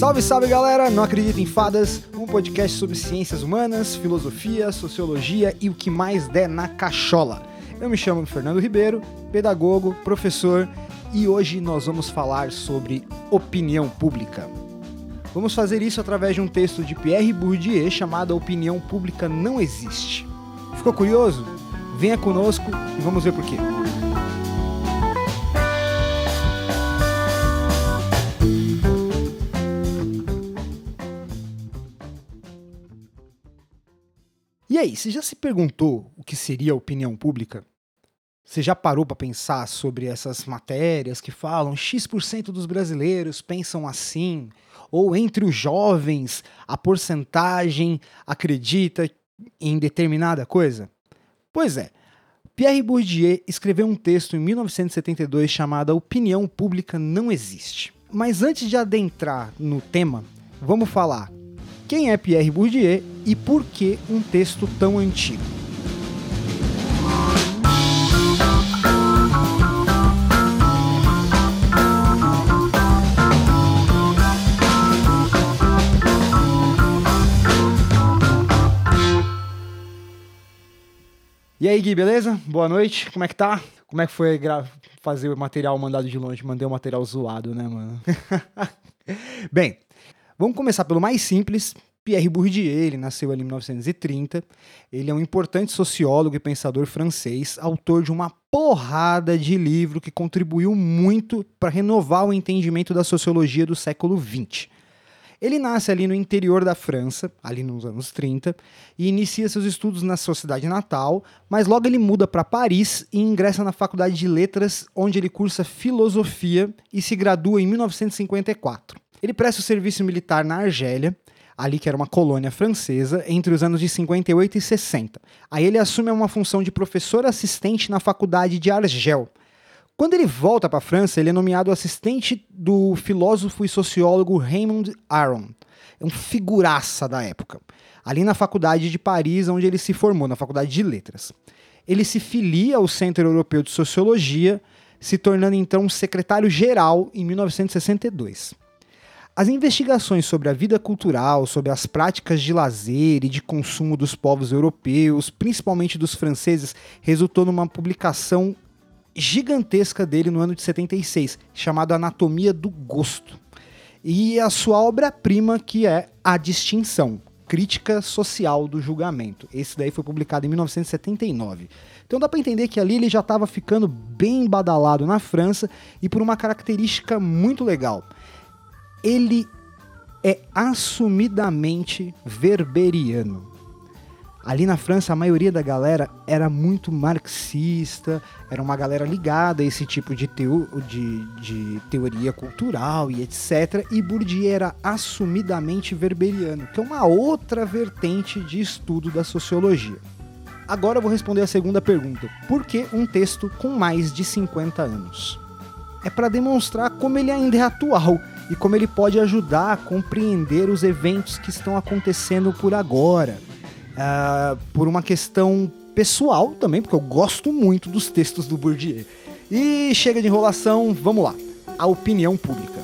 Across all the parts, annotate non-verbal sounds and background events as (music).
Salve, salve galera! Não acredito em fadas, um podcast sobre ciências humanas, filosofia, sociologia e o que mais der na cachola. Eu me chamo Fernando Ribeiro, pedagogo, professor e hoje nós vamos falar sobre opinião pública. Vamos fazer isso através de um texto de Pierre Bourdieu chamado Opinião Pública Não Existe. Ficou curioso? Venha conosco e vamos ver por quê. Aí, você já se perguntou o que seria a opinião pública? Você já parou para pensar sobre essas matérias que falam X% dos brasileiros pensam assim? Ou entre os jovens, a porcentagem acredita em determinada coisa? Pois é, Pierre Bourdieu escreveu um texto em 1972 chamado A Opinião Pública Não Existe. Mas antes de adentrar no tema, vamos falar quem é Pierre Bourdieu e por que um texto tão antigo. E aí, Gui, beleza? Boa noite, como é que tá? Como é que foi fazer o material mandado de longe? Mandei o um material zoado, né, mano? (laughs) Bem, Vamos começar pelo mais simples. Pierre Bourdieu, ele nasceu ali em 1930. Ele é um importante sociólogo e pensador francês, autor de uma porrada de livro que contribuiu muito para renovar o entendimento da sociologia do século XX. Ele nasce ali no interior da França, ali nos anos 30, e inicia seus estudos na sua cidade natal, mas logo ele muda para Paris e ingressa na Faculdade de Letras, onde ele cursa filosofia e se gradua em 1954. Ele presta o serviço militar na Argélia, ali que era uma colônia francesa, entre os anos de 58 e 60. Aí ele assume uma função de professor assistente na faculdade de Argel. Quando ele volta para a França, ele é nomeado assistente do filósofo e sociólogo Raymond Aron, é um figuraça da época, ali na faculdade de Paris, onde ele se formou, na faculdade de letras. Ele se filia ao Centro Europeu de Sociologia, se tornando então secretário-geral em 1962. As investigações sobre a vida cultural, sobre as práticas de lazer e de consumo dos povos europeus, principalmente dos franceses, resultou numa publicação gigantesca dele no ano de 76, chamada Anatomia do Gosto. E a sua obra-prima, que é A Distinção, Crítica Social do Julgamento. Esse daí foi publicado em 1979. Então dá para entender que ali ele já estava ficando bem badalado na França e por uma característica muito legal ele é assumidamente verberiano. Ali na França, a maioria da galera era muito marxista, era uma galera ligada a esse tipo de, teo de, de teoria cultural e etc. E Bourdieu era assumidamente verberiano, que é uma outra vertente de estudo da sociologia. Agora eu vou responder a segunda pergunta: por que um texto com mais de 50 anos? É para demonstrar como ele ainda é atual e como ele pode ajudar a compreender os eventos que estão acontecendo por agora. Uh, por uma questão pessoal também, porque eu gosto muito dos textos do Bourdieu. E chega de enrolação, vamos lá. A opinião pública.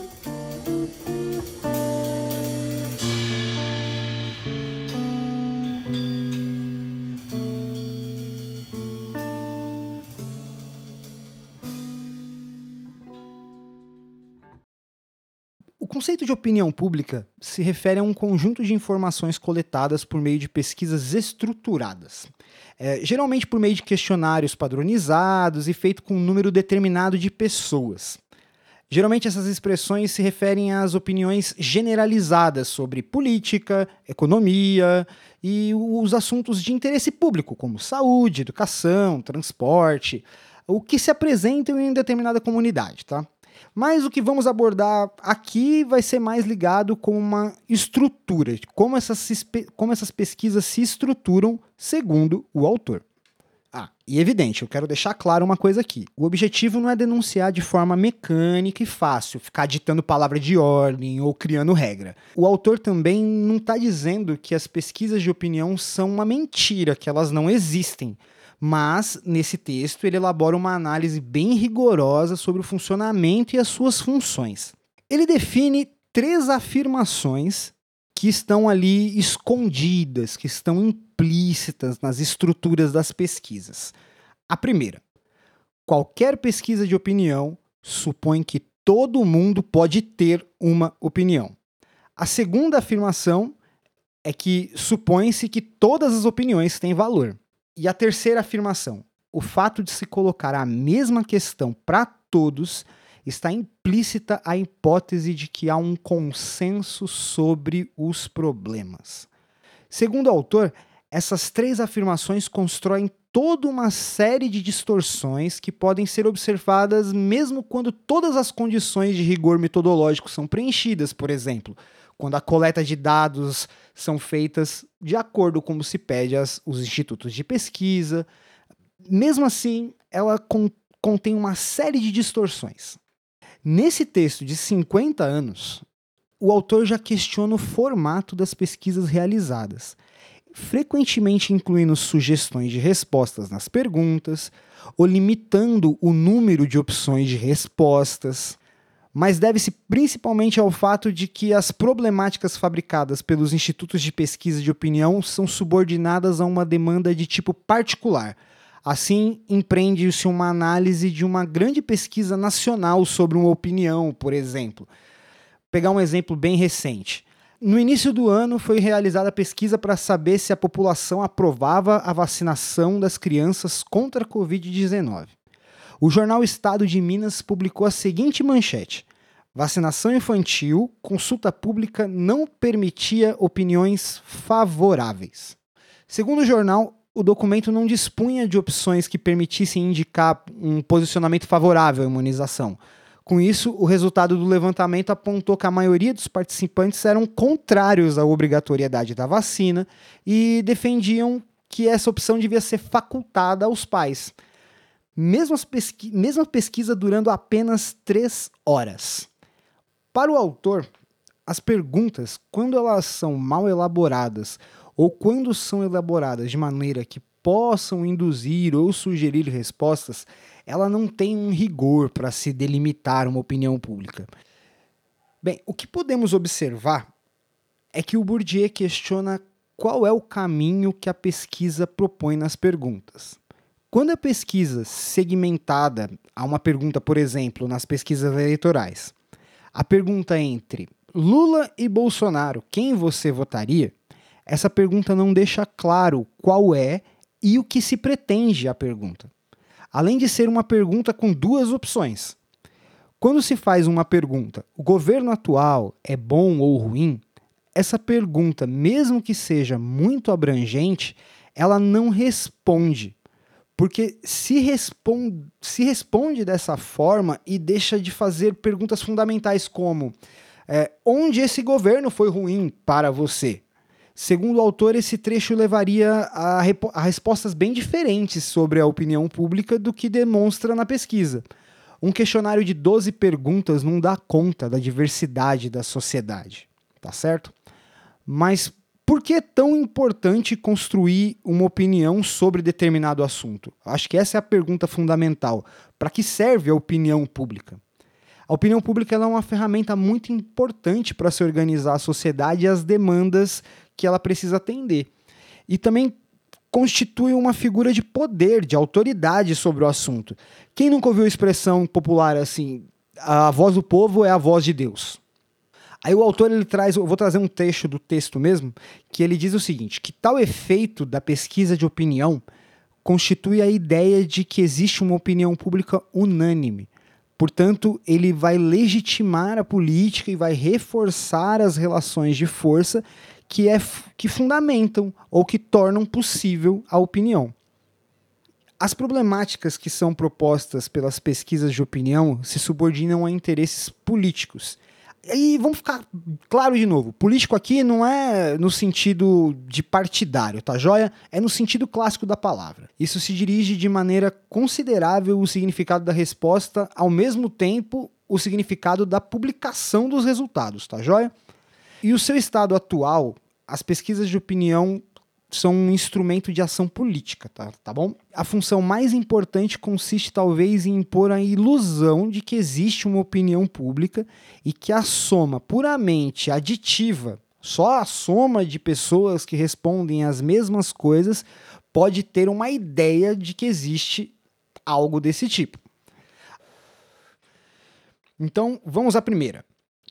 Conceito de opinião pública se refere a um conjunto de informações coletadas por meio de pesquisas estruturadas, é, geralmente por meio de questionários padronizados e feito com um número determinado de pessoas. Geralmente essas expressões se referem às opiniões generalizadas sobre política, economia e os assuntos de interesse público, como saúde, educação, transporte, o que se apresentam em determinada comunidade, tá? Mas o que vamos abordar aqui vai ser mais ligado com uma estrutura, como essas, como essas pesquisas se estruturam segundo o autor. Ah, e evidente, eu quero deixar claro uma coisa aqui. O objetivo não é denunciar de forma mecânica e fácil, ficar ditando palavra de ordem ou criando regra. O autor também não está dizendo que as pesquisas de opinião são uma mentira, que elas não existem mas nesse texto ele elabora uma análise bem rigorosa sobre o funcionamento e as suas funções. Ele define três afirmações que estão ali escondidas, que estão implícitas nas estruturas das pesquisas. A primeira, qualquer pesquisa de opinião supõe que todo mundo pode ter uma opinião. A segunda afirmação é que supõe-se que todas as opiniões têm valor. E a terceira afirmação, o fato de se colocar a mesma questão para todos está implícita a hipótese de que há um consenso sobre os problemas. Segundo o autor, essas três afirmações constroem toda uma série de distorções que podem ser observadas mesmo quando todas as condições de rigor metodológico são preenchidas, por exemplo, quando a coleta de dados são feitas de acordo com como se pede aos institutos de pesquisa. Mesmo assim, ela contém uma série de distorções. Nesse texto de 50 anos, o autor já questiona o formato das pesquisas realizadas, frequentemente incluindo sugestões de respostas nas perguntas ou limitando o número de opções de respostas, mas deve-se principalmente ao fato de que as problemáticas fabricadas pelos institutos de pesquisa de opinião são subordinadas a uma demanda de tipo particular Assim, empreende-se uma análise de uma grande pesquisa nacional sobre uma opinião, por exemplo. Vou pegar um exemplo bem recente. No início do ano foi realizada a pesquisa para saber se a população aprovava a vacinação das crianças contra a Covid-19. O jornal Estado de Minas publicou a seguinte manchete: Vacinação infantil, consulta pública não permitia opiniões favoráveis. Segundo o jornal, o documento não dispunha de opções que permitissem indicar um posicionamento favorável à imunização. Com isso, o resultado do levantamento apontou que a maioria dos participantes eram contrários à obrigatoriedade da vacina e defendiam que essa opção devia ser facultada aos pais. Mesma, pesqui mesma pesquisa durando apenas três horas. Para o autor, as perguntas, quando elas são mal elaboradas ou quando são elaboradas de maneira que possam induzir ou sugerir respostas, ela não tem um rigor para se delimitar uma opinião pública. Bem, o que podemos observar é que o Bourdieu questiona qual é o caminho que a pesquisa propõe nas perguntas. Quando a pesquisa segmentada a uma pergunta, por exemplo, nas pesquisas eleitorais, a pergunta entre Lula e Bolsonaro, quem você votaria? essa pergunta não deixa claro qual é e o que se pretende a pergunta. Além de ser uma pergunta com duas opções. Quando se faz uma pergunta, o governo atual é bom ou ruim? Essa pergunta, mesmo que seja muito abrangente, ela não responde. Porque se, responde, se responde dessa forma e deixa de fazer perguntas fundamentais como é, onde esse governo foi ruim para você? Segundo o autor, esse trecho levaria a, a, respostas bem diferentes sobre a opinião pública do que demonstra na pesquisa. Um questionário de 12 perguntas não dá conta da diversidade da sociedade, tá certo? Mas por que é tão importante construir uma opinião sobre determinado assunto? Acho que essa é a pergunta fundamental. Para que serve a opinião pública? A opinião pública é uma ferramenta muito importante para se organizar a sociedade e as demandas que ela precisa atender. E também constitui uma figura de poder, de autoridade sobre o assunto. Quem nunca ouviu a expressão popular assim, a voz do povo é a voz de Deus? Aí o autor ele traz, eu vou trazer um trecho do texto mesmo, que ele diz o seguinte, que tal efeito da pesquisa de opinião constitui a ideia de que existe uma opinião pública unânime. Portanto, ele vai legitimar a política e vai reforçar as relações de força que, é, que fundamentam ou que tornam possível a opinião. As problemáticas que são propostas pelas pesquisas de opinião se subordinam a interesses políticos. E vamos ficar claro de novo: político aqui não é no sentido de partidário, tá joia? É no sentido clássico da palavra. Isso se dirige de maneira considerável o significado da resposta, ao mesmo tempo o significado da publicação dos resultados, tá joia? E o seu estado atual, as pesquisas de opinião são um instrumento de ação política, tá, tá bom? A função mais importante consiste talvez em impor a ilusão de que existe uma opinião pública e que a soma puramente aditiva, só a soma de pessoas que respondem as mesmas coisas pode ter uma ideia de que existe algo desse tipo. Então, vamos à primeira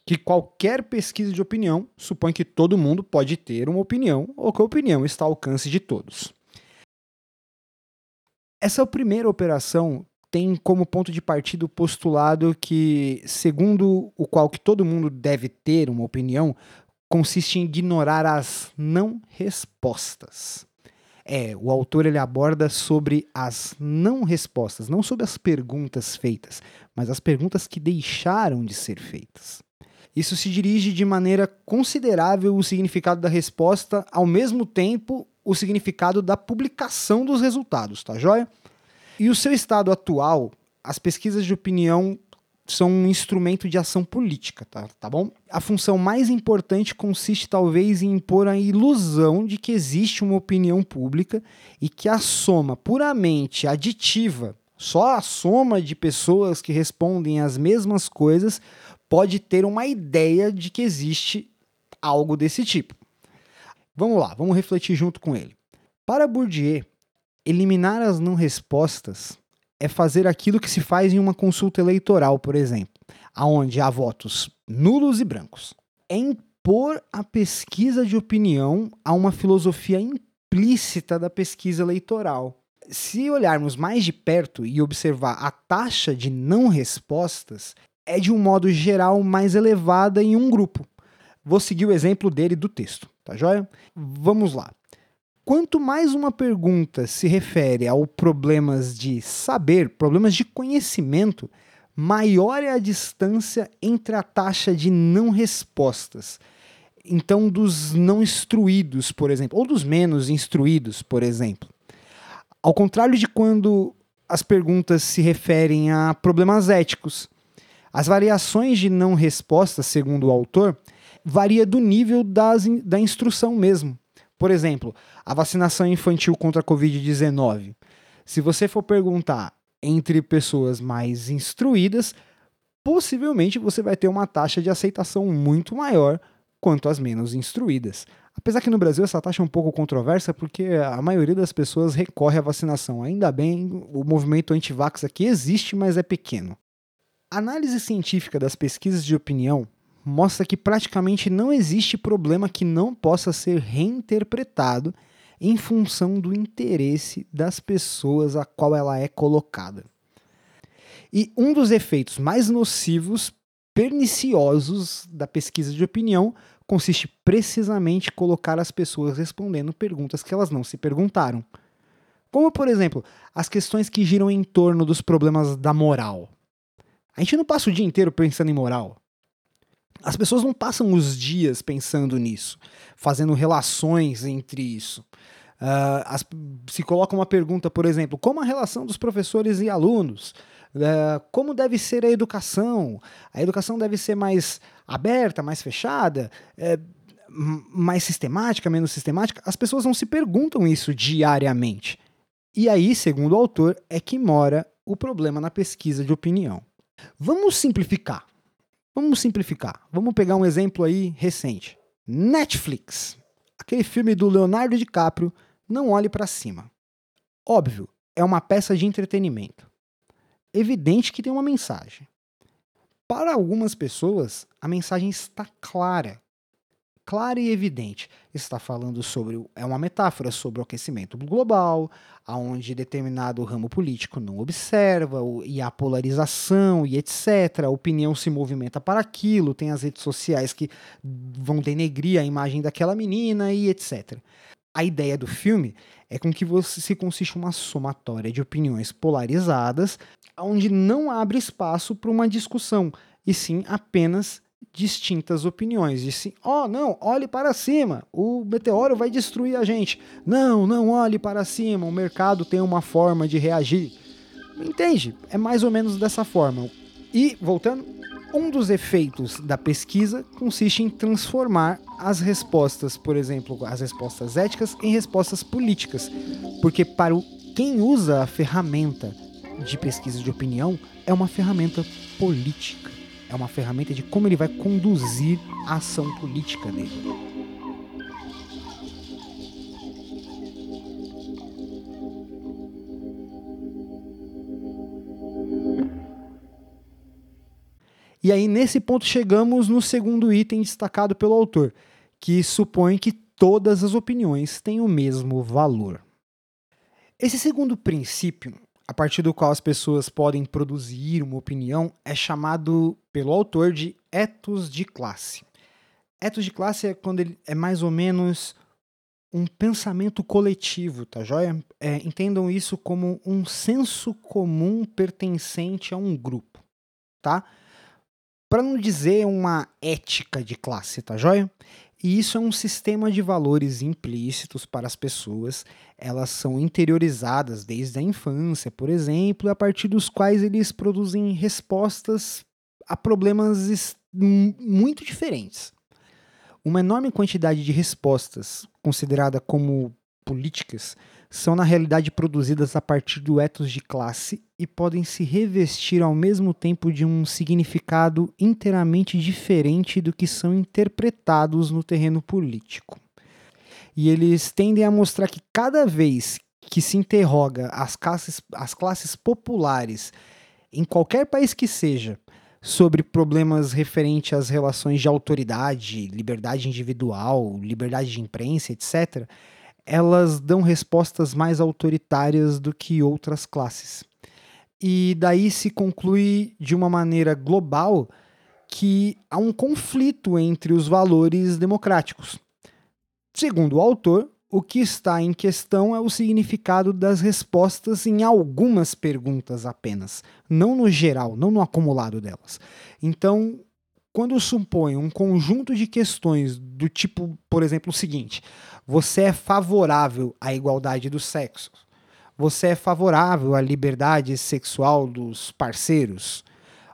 que qualquer pesquisa de opinião supõe que todo mundo pode ter uma opinião ou que a opinião está ao alcance de todos. Essa primeira operação tem como ponto de partida o postulado que, segundo o qual que todo mundo deve ter uma opinião, consiste em ignorar as não respostas. É, o autor ele aborda sobre as não respostas, não sobre as perguntas feitas, mas as perguntas que deixaram de ser feitas. Isso se dirige de maneira considerável o significado da resposta, ao mesmo tempo o significado da publicação dos resultados, tá joia? E o seu estado atual, as pesquisas de opinião são um instrumento de ação política, tá, tá bom? A função mais importante consiste talvez em impor a ilusão de que existe uma opinião pública e que a soma puramente aditiva, só a soma de pessoas que respondem as mesmas coisas pode ter uma ideia de que existe algo desse tipo. Vamos lá, vamos refletir junto com ele. Para Bourdieu, eliminar as não respostas é fazer aquilo que se faz em uma consulta eleitoral, por exemplo, aonde há votos nulos e brancos. É impor a pesquisa de opinião a uma filosofia implícita da pesquisa eleitoral. Se olharmos mais de perto e observar a taxa de não respostas, é de um modo geral mais elevada em um grupo. Vou seguir o exemplo dele do texto, tá joia? Vamos lá. Quanto mais uma pergunta se refere ao problemas de saber, problemas de conhecimento, maior é a distância entre a taxa de não respostas. Então, dos não instruídos, por exemplo, ou dos menos instruídos, por exemplo. Ao contrário de quando as perguntas se referem a problemas éticos, as variações de não resposta, segundo o autor, varia do nível das, da instrução mesmo. Por exemplo, a vacinação infantil contra a Covid-19. Se você for perguntar entre pessoas mais instruídas, possivelmente você vai ter uma taxa de aceitação muito maior quanto as menos instruídas. Apesar que no Brasil essa taxa é um pouco controversa, porque a maioria das pessoas recorre à vacinação. Ainda bem, o movimento anti-vax aqui existe, mas é pequeno. A análise científica das pesquisas de opinião mostra que praticamente não existe problema que não possa ser reinterpretado em função do interesse das pessoas a qual ela é colocada. E um dos efeitos mais nocivos, perniciosos da pesquisa de opinião consiste precisamente em colocar as pessoas respondendo perguntas que elas não se perguntaram. Como, por exemplo, as questões que giram em torno dos problemas da moral. A gente não passa o dia inteiro pensando em moral. As pessoas não passam os dias pensando nisso, fazendo relações entre isso. Uh, as, se coloca uma pergunta, por exemplo, como a relação dos professores e alunos? Uh, como deve ser a educação? A educação deve ser mais aberta, mais fechada? Uh, mais sistemática, menos sistemática? As pessoas não se perguntam isso diariamente. E aí, segundo o autor, é que mora o problema na pesquisa de opinião. Vamos simplificar. Vamos simplificar. Vamos pegar um exemplo aí recente. Netflix. Aquele filme do Leonardo DiCaprio, Não Olhe para Cima. Óbvio, é uma peça de entretenimento. Evidente que tem uma mensagem. Para algumas pessoas, a mensagem está clara clara e evidente. Está falando sobre é uma metáfora sobre o aquecimento global, aonde determinado ramo político não observa e a polarização e etc. A opinião se movimenta para aquilo, tem as redes sociais que vão denegrir a imagem daquela menina e etc. A ideia do filme é com que você se consiste uma somatória de opiniões polarizadas, onde não abre espaço para uma discussão, e sim apenas distintas opiniões. Disse, ó, oh, não, olhe para cima, o meteoro vai destruir a gente. Não, não olhe para cima, o mercado tem uma forma de reagir. Entende? É mais ou menos dessa forma. E, voltando, um dos efeitos da pesquisa consiste em transformar as respostas, por exemplo, as respostas éticas em respostas políticas. Porque para o, quem usa a ferramenta de pesquisa de opinião, é uma ferramenta política. É uma ferramenta de como ele vai conduzir a ação política dele. E aí, nesse ponto, chegamos no segundo item destacado pelo autor, que supõe que todas as opiniões têm o mesmo valor. Esse segundo princípio, a partir do qual as pessoas podem produzir uma opinião, é chamado pelo autor de ethos de classe. Ethos de classe é quando ele é mais ou menos um pensamento coletivo, tá joia? É, entendam isso como um senso comum pertencente a um grupo, tá? para não dizer uma ética de classe, tá joia? E isso é um sistema de valores implícitos para as pessoas. Elas são interiorizadas desde a infância, por exemplo, a partir dos quais eles produzem respostas a problemas muito diferentes. Uma enorme quantidade de respostas, considerada como políticas, são na realidade produzidas a partir do ethos de classe e podem se revestir ao mesmo tempo de um significado inteiramente diferente do que são interpretados no terreno político. E eles tendem a mostrar que cada vez que se interroga as classes, as classes populares, em qualquer país que seja, sobre problemas referentes às relações de autoridade, liberdade individual, liberdade de imprensa, etc., elas dão respostas mais autoritárias do que outras classes. E daí se conclui de uma maneira global que há um conflito entre os valores democráticos. Segundo o autor, o que está em questão é o significado das respostas em algumas perguntas apenas, não no geral, não no acumulado delas. Então, quando supõe um conjunto de questões do tipo, por exemplo, o seguinte: você é favorável à igualdade dos sexos? Você é favorável à liberdade sexual dos parceiros?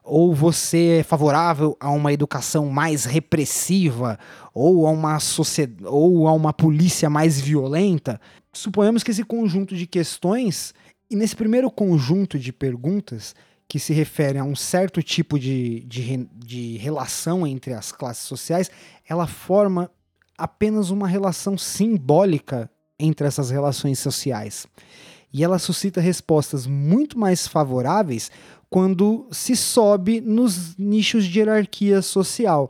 Ou você é favorável a uma educação mais repressiva ou a uma sociedade, ou a uma polícia mais violenta? Suponhamos que esse conjunto de questões e nesse primeiro conjunto de perguntas que se refere a um certo tipo de, de, de relação entre as classes sociais, ela forma apenas uma relação simbólica entre essas relações sociais. E ela suscita respostas muito mais favoráveis quando se sobe nos nichos de hierarquia social.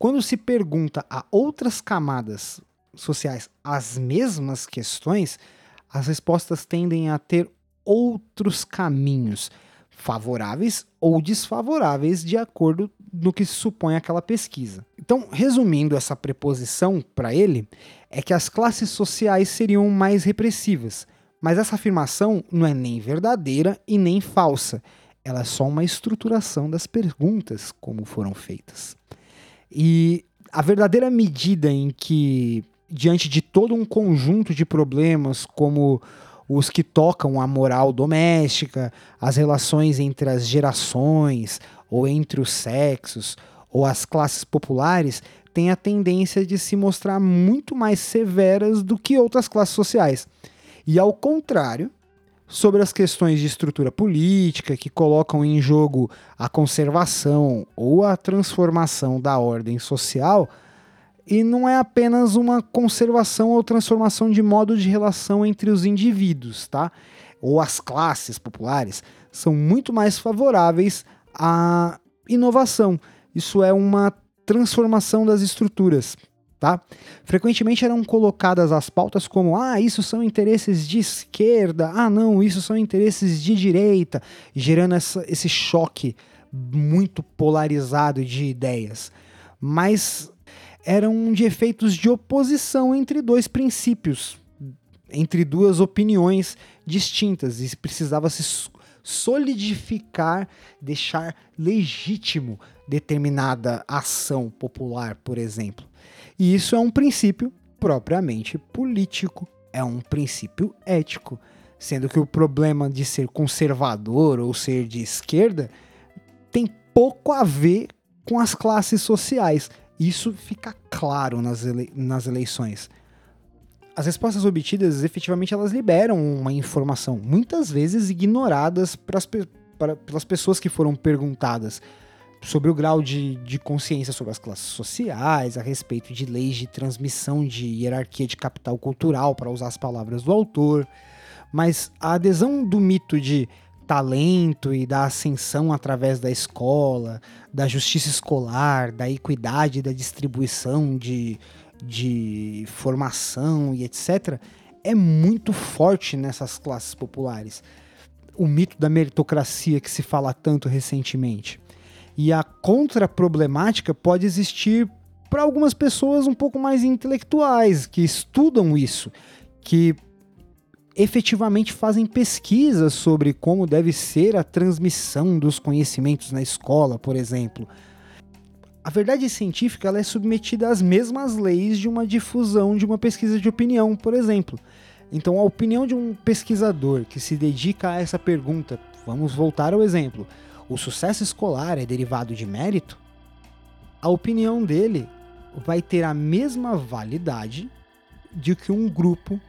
Quando se pergunta a outras camadas sociais as mesmas questões, as respostas tendem a ter outros caminhos favoráveis ou desfavoráveis de acordo no que se supõe aquela pesquisa. Então, resumindo essa preposição para ele, é que as classes sociais seriam mais repressivas, mas essa afirmação não é nem verdadeira e nem falsa. Ela é só uma estruturação das perguntas como foram feitas. E a verdadeira medida em que, diante de todo um conjunto de problemas, como os que tocam a moral doméstica, as relações entre as gerações, ou entre os sexos, ou as classes populares, têm a tendência de se mostrar muito mais severas do que outras classes sociais. E ao contrário, sobre as questões de estrutura política que colocam em jogo a conservação ou a transformação da ordem social, e não é apenas uma conservação ou transformação de modo de relação entre os indivíduos, tá? Ou as classes populares são muito mais favoráveis à inovação. Isso é uma transformação das estruturas, tá? Frequentemente eram colocadas as pautas como: ah, isso são interesses de esquerda, ah, não, isso são interesses de direita, gerando essa, esse choque muito polarizado de ideias. Mas eram de efeitos de oposição entre dois princípios, entre duas opiniões distintas, e precisava se solidificar, deixar legítimo determinada ação popular, por exemplo. E isso é um princípio propriamente político, é um princípio ético, sendo que o problema de ser conservador ou ser de esquerda tem pouco a ver com as classes sociais Isso fica claro nas, ele nas eleições. As respostas obtidas, efetivamente, elas liberam uma informação, muitas vezes ignoradas pra, pelas pessoas que foram perguntadas sobre o grau de, de consciência sobre as classes sociais, a respeito de leis de transmissão de hierarquia de capital cultural, para usar as palavras do autor. Mas a adesão do mito de talento e da ascensão através da escola, da justiça escolar, da equidade da distribuição de, de formação e etc., é muito forte nessas classes populares. O mito da meritocracia que se fala tanto recentemente. E a contraproblemática pode existir para algumas pessoas um pouco mais intelectuais, que estudam isso, que efetivamente fazem pesquisas sobre como deve ser a transmissão dos conhecimentos na escola, por exemplo. A verdade científica ela é submetida às mesmas leis de uma difusão de uma pesquisa de opinião, por exemplo. Então, a opinião de um pesquisador que se dedica a essa pergunta, vamos voltar ao exemplo: o sucesso escolar é derivado de mérito? A opinião dele vai ter a mesma validade de que um grupo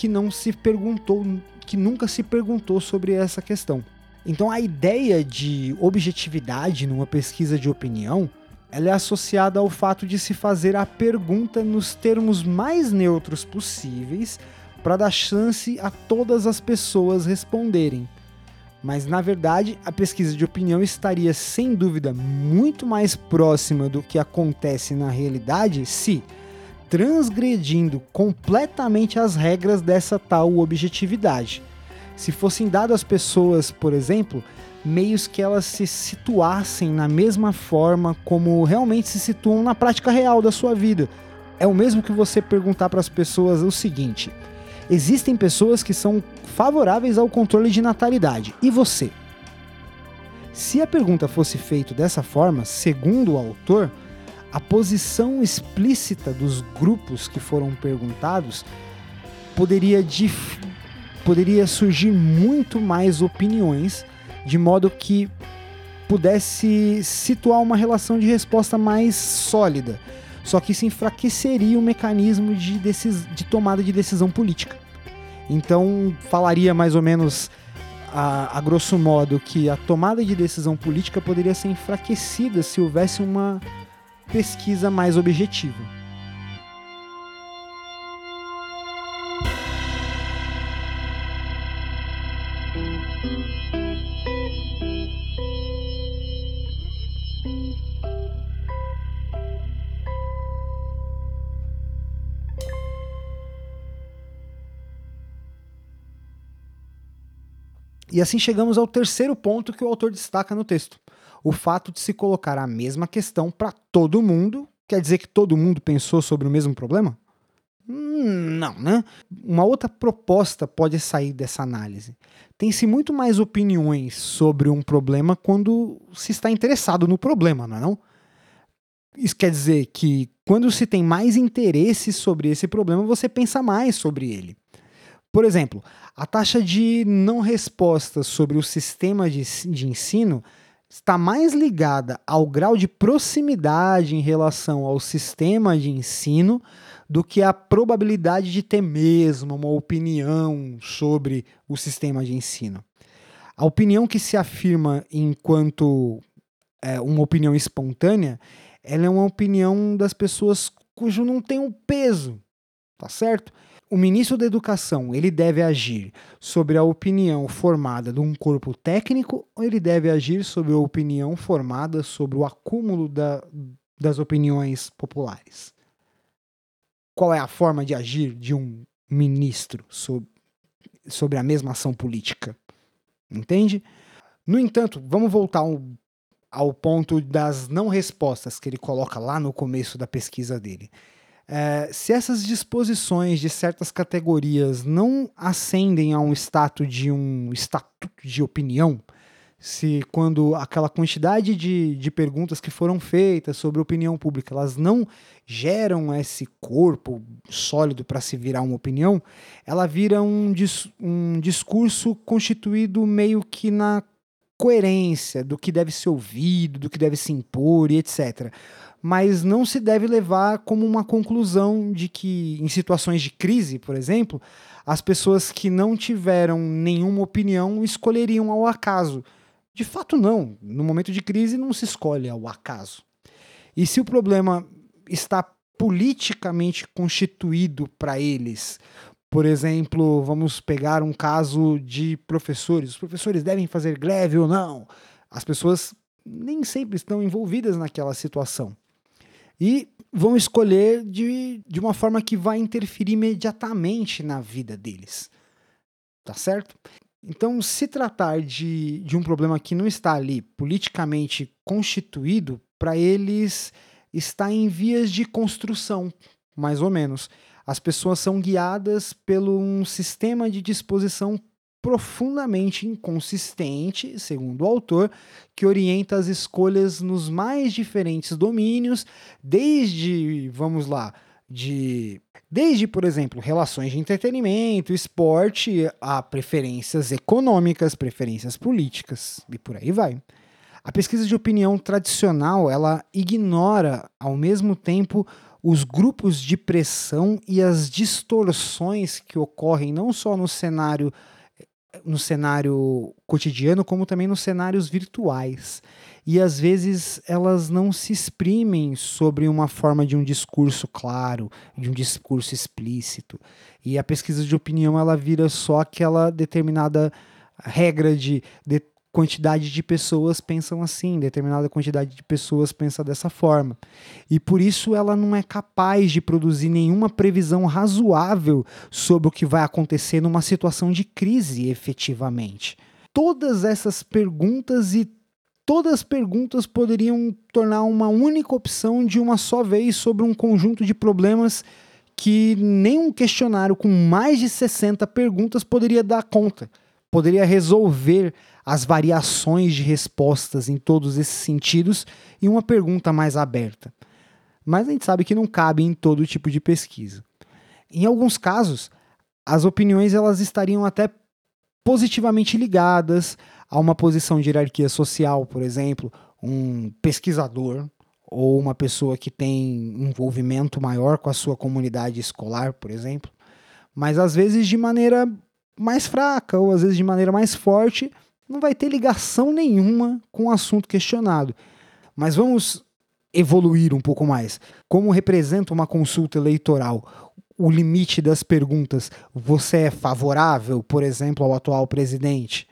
que não se perguntou, que nunca se perguntou sobre essa questão. Então a ideia de objetividade numa pesquisa de opinião, ela é associada ao fato de se fazer a pergunta nos termos mais neutros possíveis para dar chance a todas as pessoas responderem. Mas na verdade, a pesquisa de opinião estaria sem dúvida muito mais próxima do que acontece na realidade se transgredindo completamente as regras dessa tal objetividade. Se fossem dados às pessoas, por exemplo, meios que elas se situassem na mesma forma como realmente se situam na prática real da sua vida. É o mesmo que você perguntar para as pessoas o seguinte: existem pessoas que são favoráveis ao controle de natalidade. E você? Se a pergunta fosse feita dessa forma, segundo o autor, a posição explícita dos grupos que foram perguntados poderia, poderia surgir muito mais opiniões, de modo que pudesse situar uma relação de resposta mais sólida. Só que isso enfraqueceria o mecanismo de, decis de tomada de decisão política. Então, falaria mais ou menos a, a, grosso modo que a tomada de decisão política poderia ser enfraquecida se houvesse uma pesquisa mais objetiva. E assim chegamos ao terceiro ponto que o autor destaca no texto o fato de se colocar a mesma questão para todo mundo quer dizer que todo mundo pensou sobre o mesmo problema? Não, né? Uma outra proposta pode sair dessa análise. Tem-se muito mais opiniões sobre um problema quando se está interessado no problema, não é não? Isso quer dizer que quando se tem mais interesse sobre esse problema, você pensa mais sobre ele. Por exemplo, a taxa de não resposta sobre o sistema de, de ensino está mais ligada ao grau de proximidade em relação ao sistema de ensino do que à probabilidade de ter mesmo uma opinião sobre o sistema de ensino. A opinião que se afirma enquanto é, uma opinião espontânea, ela é uma opinião das pessoas cujo não tem um peso, tá certo? O ministro da Educação ele deve agir sobre a opinião formada de um corpo técnico ou ele deve agir sobre a opinião formada sobre o acúmulo da, das opiniões populares? Qual é a forma de agir de um ministro sobre, sobre a mesma ação política? Entende? No entanto, vamos voltar ao, ponto das não respostas que ele coloca lá no começo da pesquisa dele. É, se essas disposições de certas categorias não ascendem a um status de um estatuto de opinião, se quando aquela quantidade de, de perguntas que foram feitas sobre opinião pública, elas não geram esse corpo sólido para se virar uma opinião, ela vira um, dis, um discurso constituído meio que na coerência do que deve ser ouvido, do que deve se impor e etc. Mas não se deve levar como uma conclusão de que, em situações de crise, por exemplo, as pessoas que não tiveram nenhuma opinião escolheriam ao acaso. De fato, não. No momento de crise, não se escolhe ao acaso. E se o problema está politicamente constituído para eles, por exemplo, vamos pegar um caso de professores. Os professores devem fazer greve ou não? As pessoas nem sempre estão envolvidas naquela situação. E vão escolher de, de uma forma que vai interferir imediatamente na vida deles. Tá certo? Então, se tratar de, de um problema que não está ali politicamente constituído, para eles está em vias de construção, mais ou menos as pessoas são guiadas pelo um sistema de disposição profundamente inconsistente, segundo o autor, que orienta as escolhas nos mais diferentes domínios, desde, vamos lá, de desde, por exemplo, relações de entretenimento, esporte, a preferências econômicas, preferências políticas e por aí vai. A pesquisa de opinião tradicional, ela ignora ao mesmo tempo os grupos de pressão e as distorções que ocorrem não só no cenário no cenário cotidiano, como também nos cenários virtuais. E às vezes elas não se exprimem sobre uma forma de um discurso claro, de um discurso explícito. E a pesquisa de opinião ela vira só aquela determinada regra de, de quantidade de pessoas pensam assim, determinada quantidade de pessoas pensa dessa forma. E por isso ela não é capaz de produzir nenhuma previsão razoável sobre o que vai acontecer numa situação de crise, efetivamente. Todas essas perguntas e todas as perguntas poderiam tornar uma única opção de uma só vez sobre um conjunto de problemas que nenhum questionário com mais de 60 perguntas poderia dar conta, poderia resolver as variações de respostas em todos esses sentidos e uma pergunta mais aberta. Mas a gente sabe que não cabe em todo tipo de pesquisa. Em alguns casos, as opiniões elas estariam até positivamente ligadas a uma posição de hierarquia social, por exemplo, um pesquisador ou uma pessoa que tem envolvimento maior com a sua comunidade escolar, por exemplo, mas às vezes de maneira mais fraca ou às vezes de maneira mais forte não vai ter ligação nenhuma com o assunto questionado. Mas vamos evoluir um pouco mais. Como representa uma consulta eleitoral? O limite das perguntas: você é favorável, por exemplo, ao atual presidente?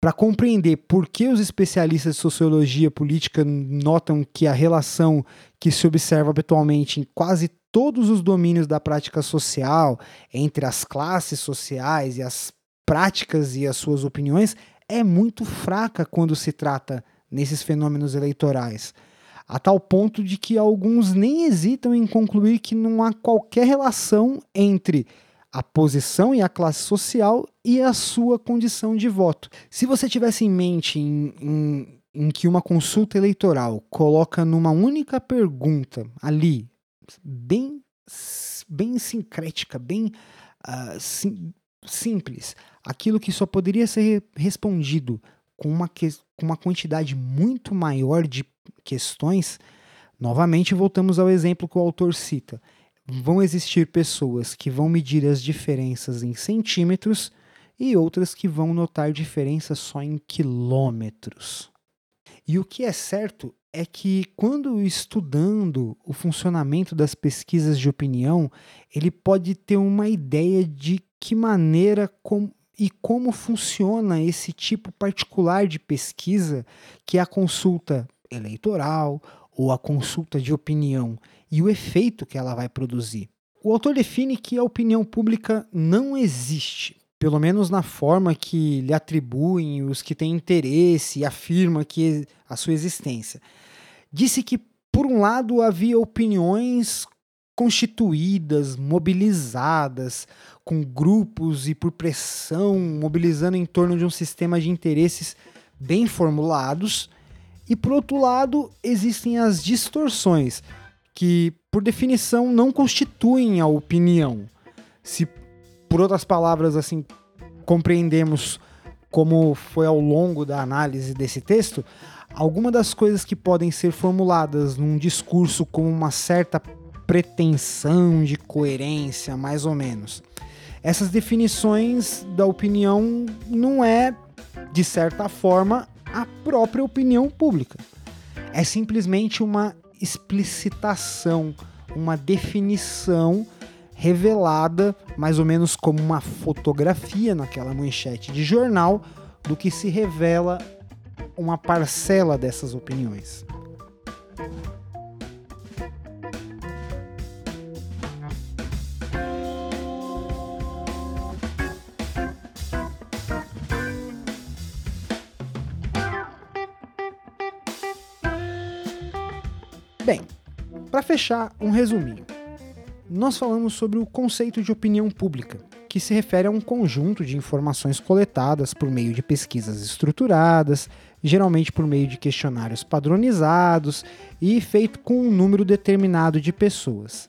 Para compreender por que os especialistas de sociologia política notam que a relação que se observa habitualmente em quase todos os domínios da prática social, entre as classes sociais e as práticas e as suas opiniões, é muito fraca quando se trata nesses fenômenos eleitorais, a tal ponto de que alguns nem hesitam em concluir que não há qualquer relação entre a posição e a classe social e a sua condição de voto. Se você tivesse em mente em, em, em que uma consulta eleitoral coloca numa única pergunta ali, bem, bem sincrética, bem uh, sim, simples, aquilo que só poderia ser respondido com uma, que, com uma quantidade muito maior de questões, novamente voltamos ao exemplo que o autor cita. Vão existir pessoas que vão medir as diferenças em centímetros e outras que vão notar diferenças só em quilômetros. E o que é certo é que, quando estudando o funcionamento das pesquisas de opinião, ele pode ter uma ideia de que maneira com, e como funciona esse tipo particular de pesquisa, que é a consulta eleitoral ou a consulta de opinião, e o efeito que ela vai produzir. O autor define que a opinião pública não existe, pelo menos na forma que lhe atribuem os que têm interesse e afirma que a sua existência. Disse que, por um lado, havia opiniões constituídas, mobilizadas, com grupos e por pressão, mobilizando em torno de um sistema de interesses bem formulados. E por outro lado, existem as distorções, que por definição não constituem a opinião. Se por outras palavras assim compreendemos como foi ao longo da análise desse texto, algumas das coisas que podem ser formuladas num discurso com uma certa pretensão de coerência, mais ou menos. Essas definições da opinião não é, de certa forma, a própria opinião pública. É simplesmente uma explicitação, uma definição revelada, mais ou menos como uma fotografia naquela manchete de jornal, do que se revela uma parcela dessas opiniões. Bem, para fechar, um resuminho. Nós falamos sobre o conceito de opinião pública, que se refere a um conjunto de informações coletadas por meio de pesquisas estruturadas, geralmente por meio de questionários padronizados e feito com um número determinado de pessoas.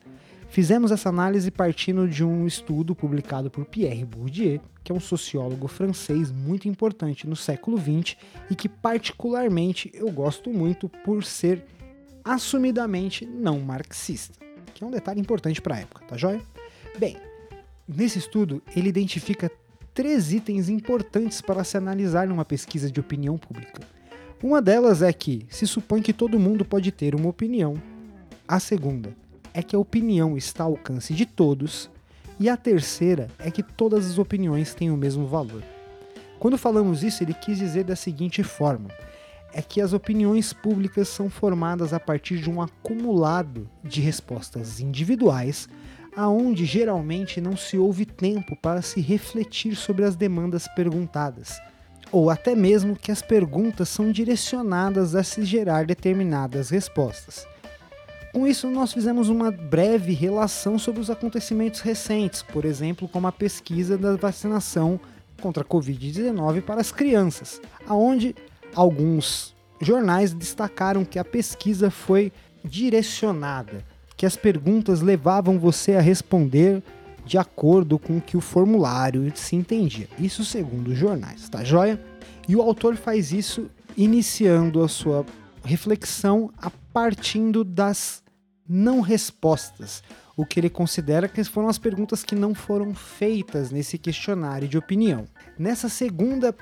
Fizemos essa análise partindo de um estudo publicado por Pierre Bourdieu, que é um sociólogo francês muito importante no século XX e que, particularmente, eu gosto muito por ser assumidamente não marxista, que é um detalhe importante para a época, tá joia? Bem, nesse estudo ele identifica três itens importantes para se analisar numa pesquisa de opinião pública. Uma delas é que se supõe que todo mundo pode ter uma opinião. A segunda é que a opinião está ao alcance de todos. E a terceira é que todas as opiniões têm o mesmo valor. Quando falamos isso, ele quis dizer da seguinte forma: é que as opiniões públicas são formadas a partir de um acumulado de respostas individuais, aonde geralmente não se houve tempo para se refletir sobre as demandas perguntadas, ou até mesmo que as perguntas são direcionadas a se gerar determinadas respostas. Com isso, nós fizemos uma breve relação sobre os acontecimentos recentes, por exemplo, como a pesquisa da vacinação contra a Covid-19 para as crianças, aonde alguns jornais destacaram que a pesquisa foi direcionada, que as perguntas levavam você a responder de acordo com o que o formulário se entendia. Isso segundo os jornais, tá joia? E o autor faz isso iniciando a sua reflexão a partindo das não respostas, o que ele considera que foram as perguntas que não foram feitas nesse questionário de opinião. Nessa segunda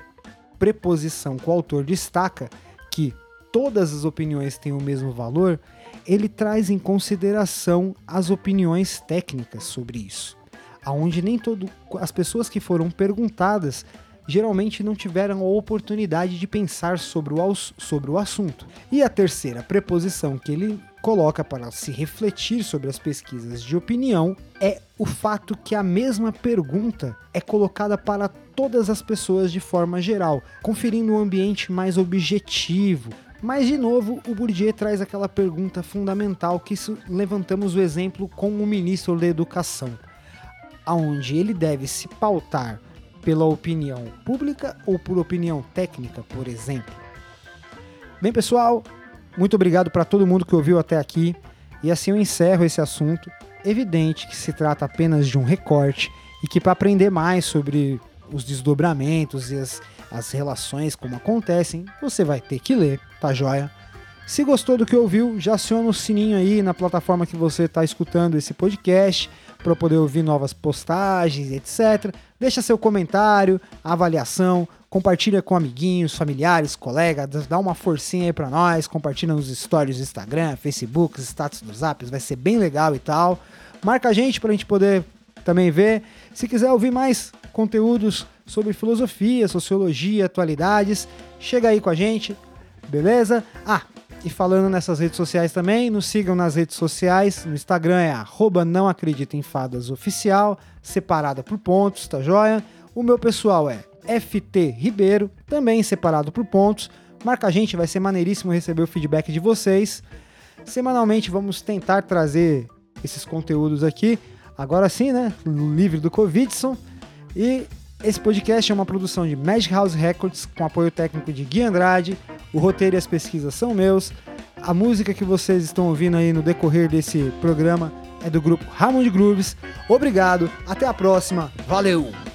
preposição que o autor destaca que todas as opiniões têm o mesmo valor, ele traz em consideração as opiniões técnicas sobre isso, aonde nem todo as pessoas que foram perguntadas geralmente não tiveram a oportunidade de pensar sobre o, sobre o assunto. E a terceira preposição que ele coloca para se refletir sobre as pesquisas de opinião é o fato que a mesma pergunta é colocada para todas as pessoas de forma geral, conferindo um ambiente mais objetivo. Mas de novo, o Bourdieu traz aquela pergunta fundamental que levantamos o exemplo com o ministro da Educação, aonde ele deve se pautar pela opinião pública ou por opinião técnica, por exemplo. Bem, pessoal, muito obrigado para todo mundo que ouviu até aqui. E assim eu encerro esse assunto. Evidente que se trata apenas de um recorte e que para aprender mais sobre os desdobramentos e as, as relações como acontecem, você vai ter que ler, tá joia? Se gostou do que ouviu, já aciona o sininho aí na plataforma que você está escutando esse podcast para poder ouvir novas postagens, etc. Deixa seu comentário, avaliação, compartilha com amiguinhos, familiares, colegas, dá uma forcinha aí para nós, compartilha nos stories do Instagram, Facebook, status dos Zaps, vai ser bem legal e tal. Marca a gente para a gente poder também ver. Se quiser ouvir mais conteúdos sobre filosofia, sociologia, atualidades, chega aí com a gente, beleza? Ah, e falando nessas redes sociais também, nos sigam nas redes sociais. No Instagram é arroba não acredita em fadas oficial, separada por pontos, tá joia? O meu pessoal é FT Ribeiro, também separado por pontos. Marca a gente, vai ser maneiríssimo receber o feedback de vocês. Semanalmente vamos tentar trazer esses conteúdos aqui. Agora sim, né? Livre do Covidson. E esse podcast é uma produção de Magic House Records com apoio técnico de Gui Andrade. O roteiro e as pesquisas são meus. A música que vocês estão ouvindo aí no decorrer desse programa é do grupo Ramon de Grooves. Obrigado, até a próxima. Valeu!